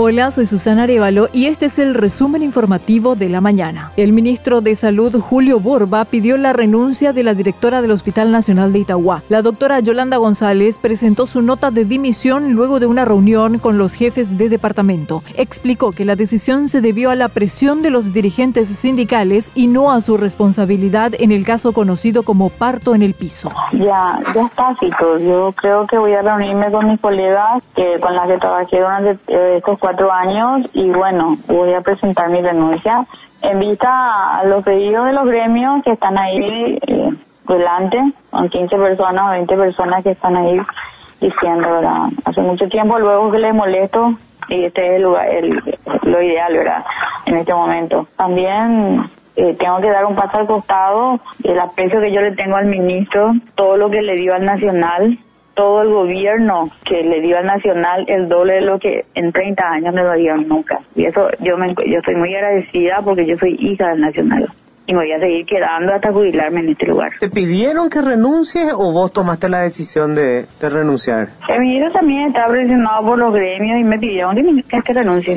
Hola, soy Susana Arevalo y este es el resumen informativo de la mañana. El ministro de Salud, Julio Borba, pidió la renuncia de la directora del Hospital Nacional de Itagua. La doctora Yolanda González presentó su nota de dimisión luego de una reunión con los jefes de departamento. Explicó que la decisión se debió a la presión de los dirigentes sindicales y no a su responsabilidad en el caso conocido como parto en el piso. Ya, ya está, chicos. Yo creo que voy a reunirme con mis colegas con las que trabajé durante eh, estos cuatro años y bueno, voy a presentar mi renuncia en vista a los pedidos de los gremios que están ahí eh, delante, con 15 personas o 20 personas que están ahí diciendo, ¿verdad? Hace mucho tiempo luego que les molesto y este es el lugar, el, lo ideal, ¿verdad? En este momento. También eh, tengo que dar un paso al costado, el aprecio que yo le tengo al ministro, todo lo que le dio al Nacional, todo el gobierno que le dio al Nacional el doble de lo que en 30 años me lo dieron nunca. Y eso yo me, yo estoy muy agradecida porque yo soy hija del Nacional y me voy a seguir quedando hasta jubilarme en este lugar. ¿Te pidieron que renuncies o vos tomaste la decisión de, de renunciar? El ministro también estaba presionado por los gremios y me pidieron que, que renuncie.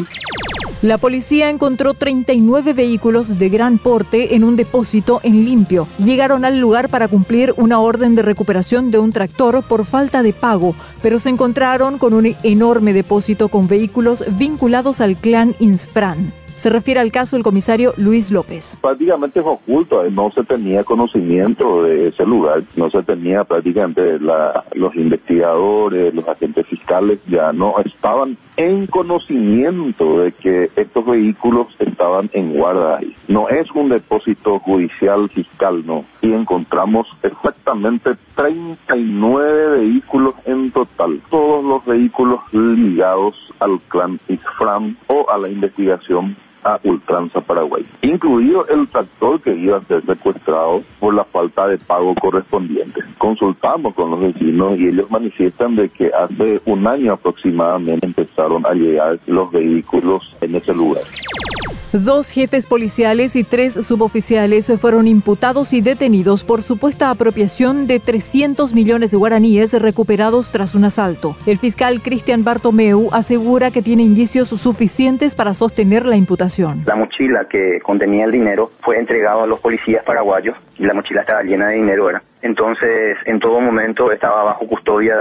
La policía encontró 39 vehículos de gran porte en un depósito en limpio. Llegaron al lugar para cumplir una orden de recuperación de un tractor por falta de pago, pero se encontraron con un enorme depósito con vehículos vinculados al clan Insfran. Se refiere al caso el comisario Luis López. Prácticamente es oculto, no se tenía conocimiento de ese lugar, no se tenía prácticamente la, los investigadores, los agentes fiscales ya no estaban en conocimiento de que estos vehículos estaban en guarda ahí. No es un depósito judicial fiscal, no. Y encontramos exactamente 39 vehículos en total, todos los vehículos ligados al clan Isfram o a la investigación a Ultranza Paraguay, incluido el tractor que iba a ser secuestrado por la falta de pago correspondiente. Consultamos con los vecinos y ellos manifiestan de que hace un año aproximadamente empezaron a llegar los vehículos en ese lugar. Dos jefes policiales y tres suboficiales fueron imputados y detenidos por supuesta apropiación de 300 millones de guaraníes recuperados tras un asalto. El fiscal Cristian Bartomeu asegura que tiene indicios suficientes para sostener la imputación. La mochila que contenía el dinero fue entregado a los policías paraguayos y la mochila estaba llena de dinero. Entonces, en todo momento estaba bajo custodia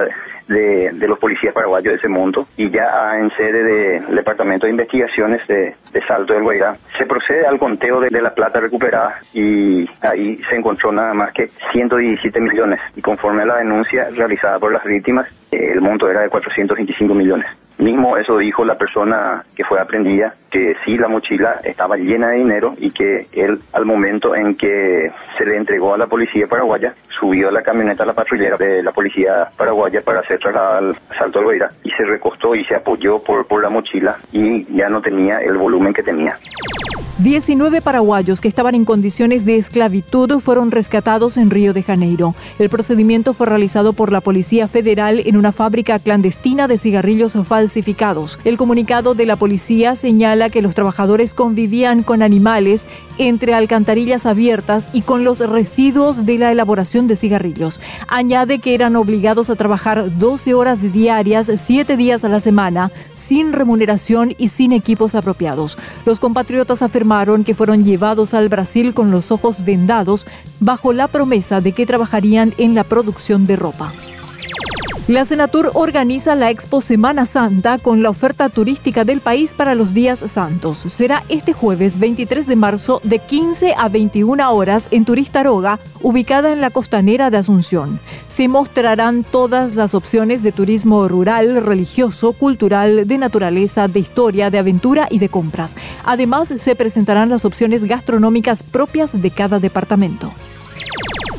de, los policías paraguayos de ese monto y ya en sede del Departamento de Investigaciones de, Salto del Guairá se procede al conteo de, la plata recuperada y ahí se encontró nada más que 117 millones y conforme a la denuncia realizada por las víctimas, el monto era de 425 millones. Mismo eso dijo la persona que fue aprendida, que sí la mochila estaba llena de dinero y que él al momento en que se le entregó a la policía paraguaya, subió a la camioneta a la patrullera de la policía paraguaya para ser trasladada al Salto Albeira y se recostó y se apoyó por, por la mochila y ya no tenía el volumen que tenía. 19 paraguayos que estaban en condiciones de esclavitud fueron rescatados en Río de Janeiro. El procedimiento fue realizado por la Policía Federal en una fábrica clandestina de cigarrillos falsificados. El comunicado de la policía señala que los trabajadores convivían con animales entre alcantarillas abiertas y con los residuos de la elaboración de cigarrillos. Añade que eran obligados a trabajar 12 horas diarias, 7 días a la semana, sin remuneración y sin equipos apropiados. Los compatriotas que fueron llevados al Brasil con los ojos vendados bajo la promesa de que trabajarían en la producción de ropa. La Senatur organiza la Expo Semana Santa con la oferta turística del país para los días santos. Será este jueves 23 de marzo de 15 a 21 horas en Turistaroga, ubicada en la costanera de Asunción. Se mostrarán todas las opciones de turismo rural, religioso, cultural, de naturaleza, de historia, de aventura y de compras. Además, se presentarán las opciones gastronómicas propias de cada departamento.